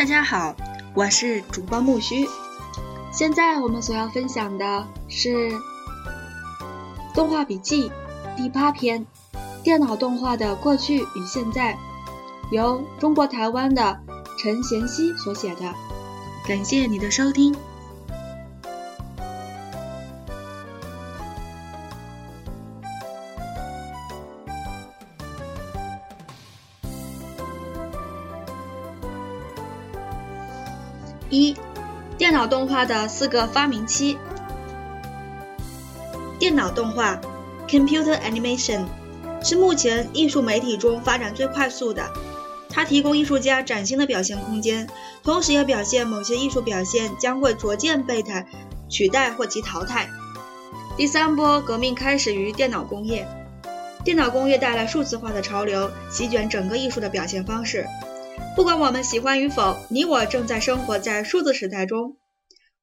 大家好，我是主播木须。现在我们所要分享的是动画笔记第八篇：电脑动画的过去与现在，由中国台湾的陈贤熙所写的。感谢你的收听。脑动画的四个发明期。电脑动画 （Computer Animation） 是目前艺术媒体中发展最快速的。它提供艺术家崭新的表现空间，同时也表现某些艺术表现将会逐渐被它取代或其淘汰。第三波革命开始于电脑工业，电脑工业带来数字化的潮流，席卷整个艺术的表现方式。不管我们喜欢与否，你我正在生活在数字时代中。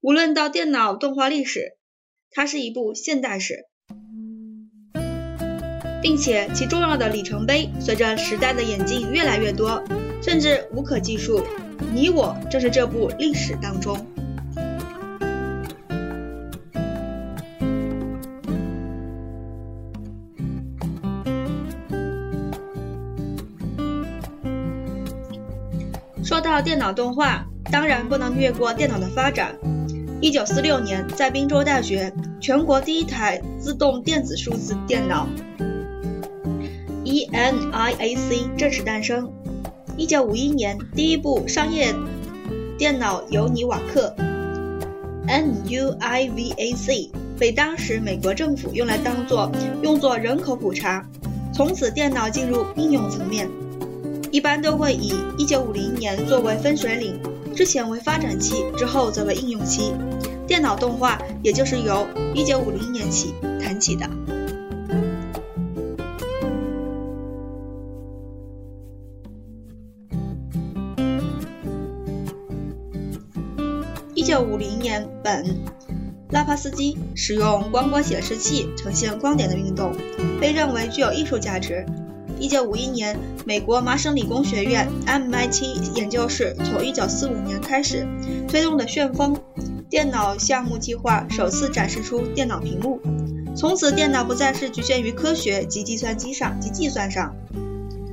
无论到电脑动画历史，它是一部现代史，并且其重要的里程碑随着时代的演进越来越多，甚至无可计数。你我正是这部历史当中。说到电脑动画，当然不能越过电脑的发展。一九四六年，在滨州大学，全国第一台自动电子数字电脑 ENIAC 正式诞生。一九五一年，第一部商业电脑尤尼瓦克 NUIVAC 被当时美国政府用来当做用作人口普查，从此电脑进入应用层面。一般都会以1950年作为分水岭，之前为发展期，之后则为应用期。电脑动画也就是由1950年起谈起的。1950年，本拉帕斯基使用光波显示器呈现光点的运动，被认为具有艺术价值。一九五一年，美国麻省理工学院 MIT 研究室从一九四五年开始推动的旋风电脑项目计划，首次展示出电脑屏幕。从此，电脑不再是局限于科学及计算机上及计算上，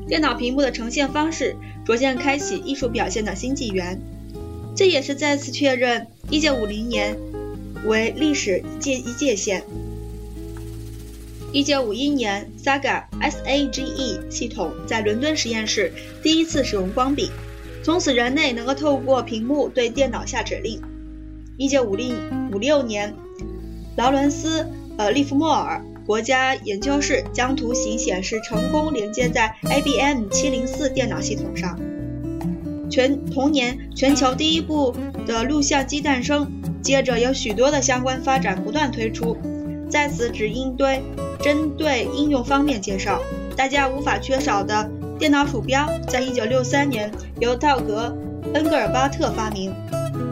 电脑屏幕的呈现方式逐渐开启艺术表现的新纪元。这也是再次确认一九五零年为历史界一界限。一九五一年，Saga SAGE 系统在伦敦实验室第一次使用光笔，从此人类能够透过屏幕对电脑下指令。一九五零五六年，劳伦斯呃利弗莫尔国家研究室将图形显示成功连接在 IBM 七零四电脑系统上。全同年，全球第一部的录像机诞生，接着有许多的相关发展不断推出。在此只应对针对应用方面介绍，大家无法缺少的电脑鼠标，在一九六三年由道格恩格尔巴特发明。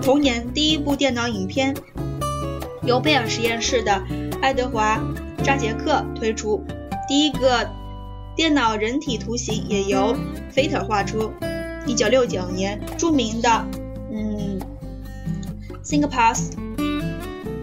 同年，第一部电脑影片由贝尔实验室的爱德华扎杰克推出，第一个电脑人体图形也由菲特画出。一九六九年，著名的嗯，ThinkPads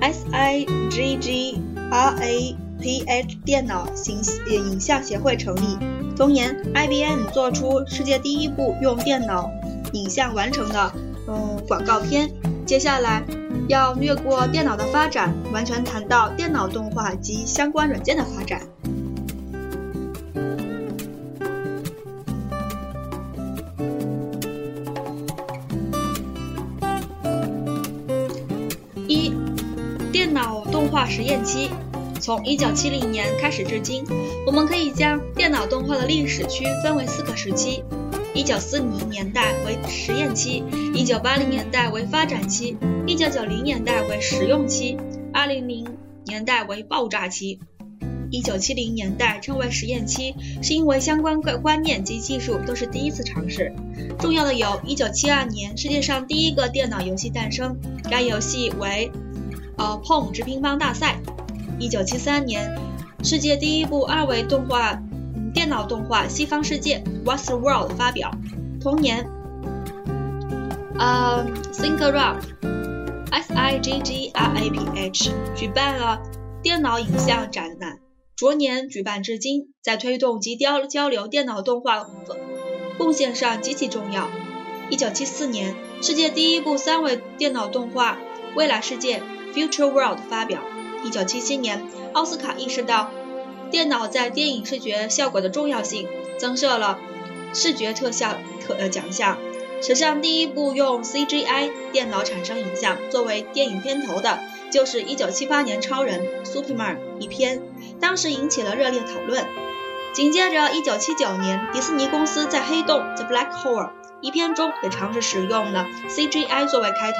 S I G G。RAPH 电脑形影像协会成立。同年，IBM 做出世界第一部用电脑影像完成的嗯广告片。接下来要略过电脑的发展，完全谈到电脑动画及相关软件的发展。一、电脑动画实验期。从一九七零年开始至今，我们可以将电脑动画的历史区分为四个时期：一九四零年代为实验期，一九八零年代为发展期，一九九零年代为实用期，二零零年代为爆炸期。一九七零年代称为实验期，是因为相关观观念及技术都是第一次尝试。重要的有：一九七二年世界上第一个电脑游戏诞生，该游戏为呃碰直乒乓大赛。一九七三年，世界第一部二维动画脑动画《西方世界》（What's the World） 发表。同年，呃，Sigraph，S I G G R A P H，举办了电脑影像展览，逐年举办至今，在推动及交交流电脑动画贡献上极其重要。一九七四年，世界第一部三维电脑动画《未来世界》（Future World） 发表。一九七七年，奥斯卡意识到电脑在电影视觉效果的重要性，增设了视觉特效特呃奖项。史上第一部用 CGI 电脑产生影像作为电影片头的，就是一九七八年《超人》（Superman） 一片，当时引起了热烈讨论。紧接着，一九七九年，迪士尼公司在《黑洞》（The Black Hole） 一片中也尝试使用了 CGI 作为开头，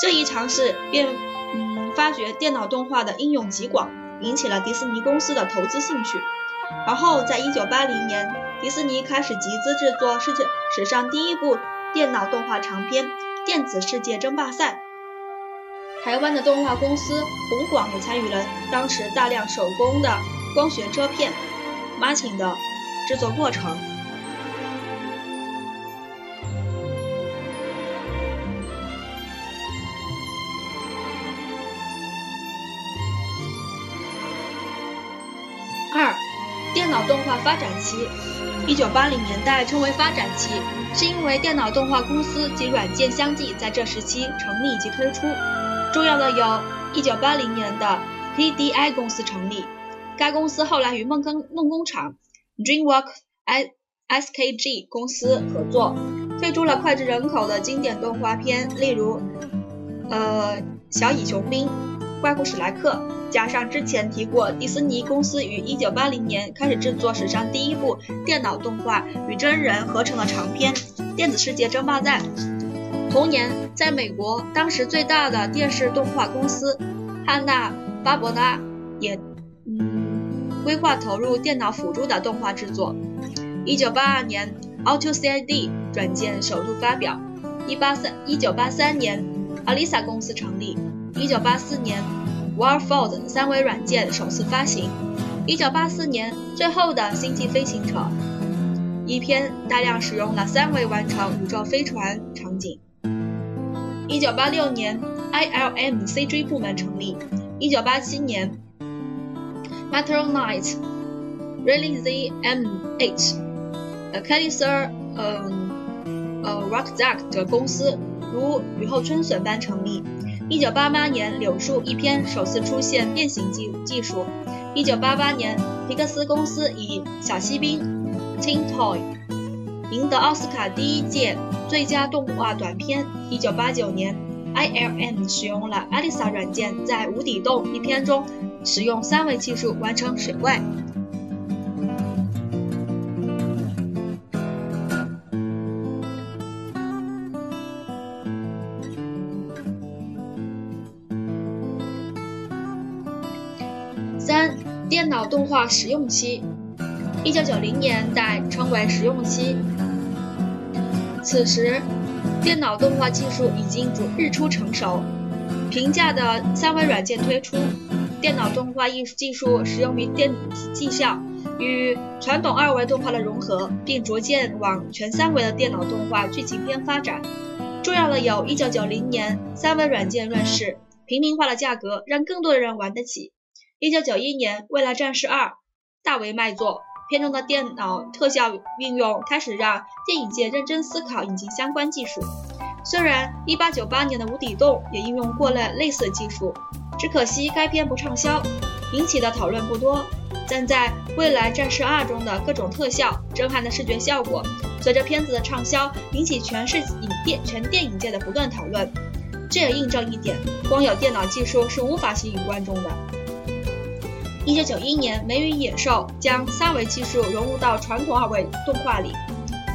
这一尝试便嗯发觉电脑动画的应用极广，引起了迪士尼公司的投资兴趣。而后，在一九八零年，迪士尼开始集资制作世界史上第一部电脑动画长片《电子世界争霸赛》。台湾的动画公司宏广也参与了当时大量手工的光学遮片 machin 的制作过程。动画发展期。一九八零年代称为发展期，是因为电脑动画公司及软件相继在这时期成立及推出。重要的有一九八零年的 PDI 公司成立，该公司后来与梦工梦工厂 DreamWorks SKG 公司合作，推出了脍炙人口的经典动画片，例如呃小蚁雄兵、怪物史莱克。加上之前提过，迪士尼公司于一九八零年开始制作史上第一部电脑动画与真人合成的长片《电子世界争霸战》。同年，在美国，当时最大的电视动画公司汉娜·巴伯拉也嗯规划投入电脑辅助的动画制作。一九八二年，AutoCAD 软件首度发表。一八三一九八三年，Alisa 公司成立。一九八四年。Warfold 三维软件首次发行。一九八四年，最后的星际飞行者一篇大量使用了三维完成宇宙飞船场景。一九八六年，ILM CG 部门成立。一九八七年 m a t e r o n i t e Release M8，呃 k a l i s e r 嗯，呃 Rockzack 的公司如雨后春笋般成立。一九八八年，柳树一篇首次出现变形技技术。一九八八年，皮克斯公司以《小锡兵》（Tin Toy） 赢得奥斯卡第一届最佳动画短片。一九八九年，ILM 使用了 Alisa 软件，在《无底洞》一篇中使用三维技术完成水怪。电脑动画实用期，一九九零年代称为实用期。此时，电脑动画技术已经逐日出成熟，平价的三维软件推出，电脑动画艺术技术使用于电子技校，与传统二维动画的融合，并逐渐往全三维的电脑动画剧情片发展。重要的有一九九零年三维软件问世，平民化的价格让更多的人玩得起。一九九一年，《未来战士二》大为卖座，片中的电脑特效运用开始让电影界认真思考引进相关技术。虽然一八九八年的《无底洞》也应用过了类似技术，只可惜该片不畅销，引起的讨论不多。但在《未来战士二》中的各种特效、震撼的视觉效果，随着片子的畅销，引起全市影电全电影界的不断讨论。这也印证一点：光有电脑技术是无法吸引观众的。一九九一年，《美与野兽》将三维技术融入到传统二维动画里。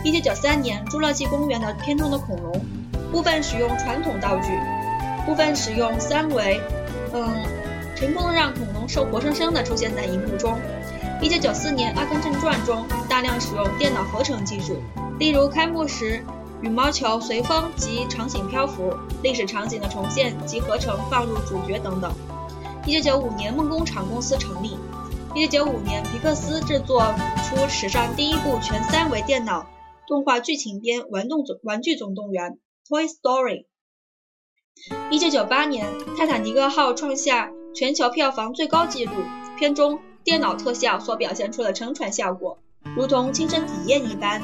一九九三年，《侏罗纪公园》的片中的恐龙，部分使用传统道具，部分使用三维，嗯，成功的让恐龙兽活生生的出现在荧幕中。一九九四年，《阿甘正传》中大量使用电脑合成技术，例如开幕时羽毛球随风及场景漂浮、历史场景的重现及合成放入主角等等。一九九五年，梦工厂公司成立。一九九五年，皮克斯制作出史上第一部全三维电脑动画剧情片《玩动总玩具总动员》。Toy Story》。一九九八年，《泰坦尼克号》创下全球票房最高纪录，片中电脑特效所表现出的沉船效果，如同亲身体验一般。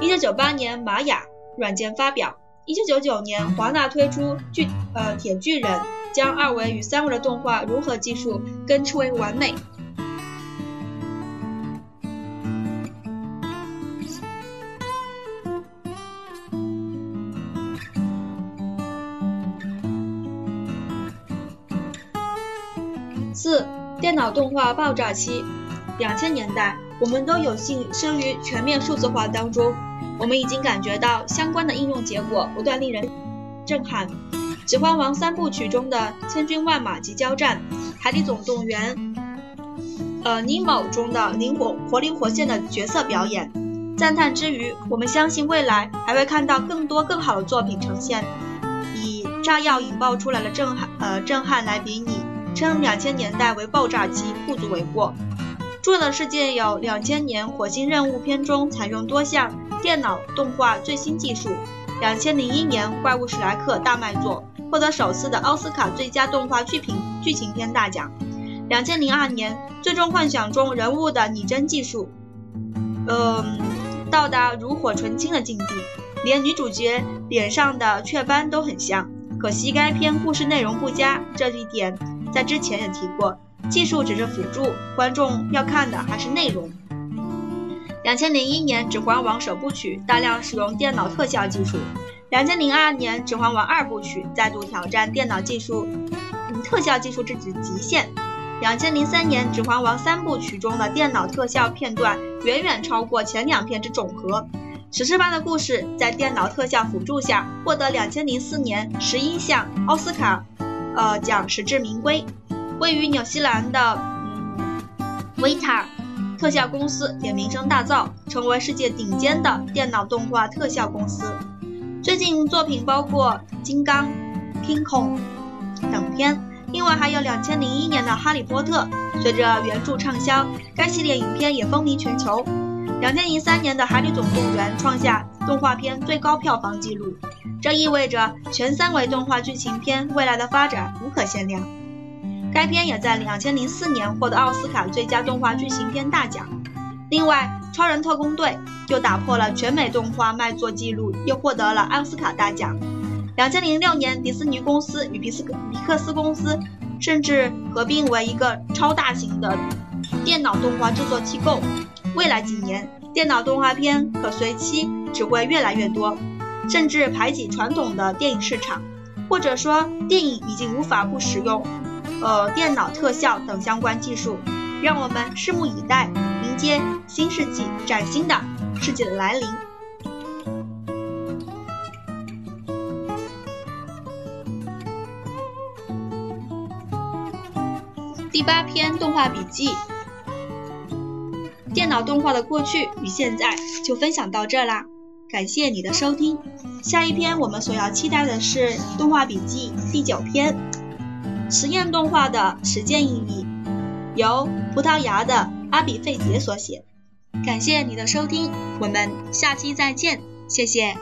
一九九八年，玛雅软件发表。一九九九年，华纳推出巨呃铁巨人，将二维与三维的动画融合技术更称为完美。四、电脑动画爆炸期，两千年代，我们都有幸生于全面数字化当中。我们已经感觉到相关的应用结果不断令人震撼，《指环王》三部曲中的千军万马及交战，《海底总动员》呃《尼莫》中的灵活活灵活现的角色表演，赞叹之余，我们相信未来还会看到更多更好的作品呈现。以炸药引爆出来的震撼呃震撼来比拟，称两千年代为爆炸期不足为过。重要的事件有两千年火星任务片中采用多项电脑动画最新技术，两千零一年怪物史莱克大卖座获得首次的奥斯卡最佳动画剧评剧情片大奖，两千零二年最终幻想中人物的拟真技术，嗯，到达炉火纯青的境地，连女主角脸上的雀斑都很像。可惜该片故事内容不佳，这一点在之前也提过。技术只是辅助，观众要看的还是内容。两千零一年《指环王》首部曲大量使用电脑特效技术，两千零二年《指环王》二部曲再度挑战电脑技术，特效技术之极极限。两千零三年《指环王》三部曲中的电脑特效片段远远超过前两片之总和，史诗般的故事在电脑特效辅助下获得两千零四年十一项奥斯卡呃奖，实至名归。位于纽西兰的嗯维塔特效公司也名声大噪，成为世界顶尖的电脑动画特效公司。最近作品包括《金刚》《King Kong》等片，另外还有2001年的《哈利波特》。随着原著畅销，该系列影片也风靡全球。2003年的《海底总动员》创下动画片最高票房纪录，这意味着全三维动画剧情片未来的发展无可限量。该片也在两千零四年获得奥斯卡最佳动画剧情片大奖。另外，《超人特工队》又打破了全美动画卖座纪录，又获得了奥斯卡大奖。两千零六年，迪士尼公司与皮斯皮克斯公司甚至合并为一个超大型的电脑动画制作机构。未来几年，电脑动画片可随期只会越来越多，甚至排挤传统的电影市场，或者说，电影已经无法不使用。呃，电脑特效等相关技术，让我们拭目以待，迎接新世纪崭新的世界的来临。第八篇动画笔记：电脑动画的过去与现在，就分享到这啦。感谢你的收听，下一篇我们所要期待的是动画笔记第九篇。实验动画的实践意义，由葡萄牙的阿比费杰所写。感谢你的收听，我们下期再见，谢谢。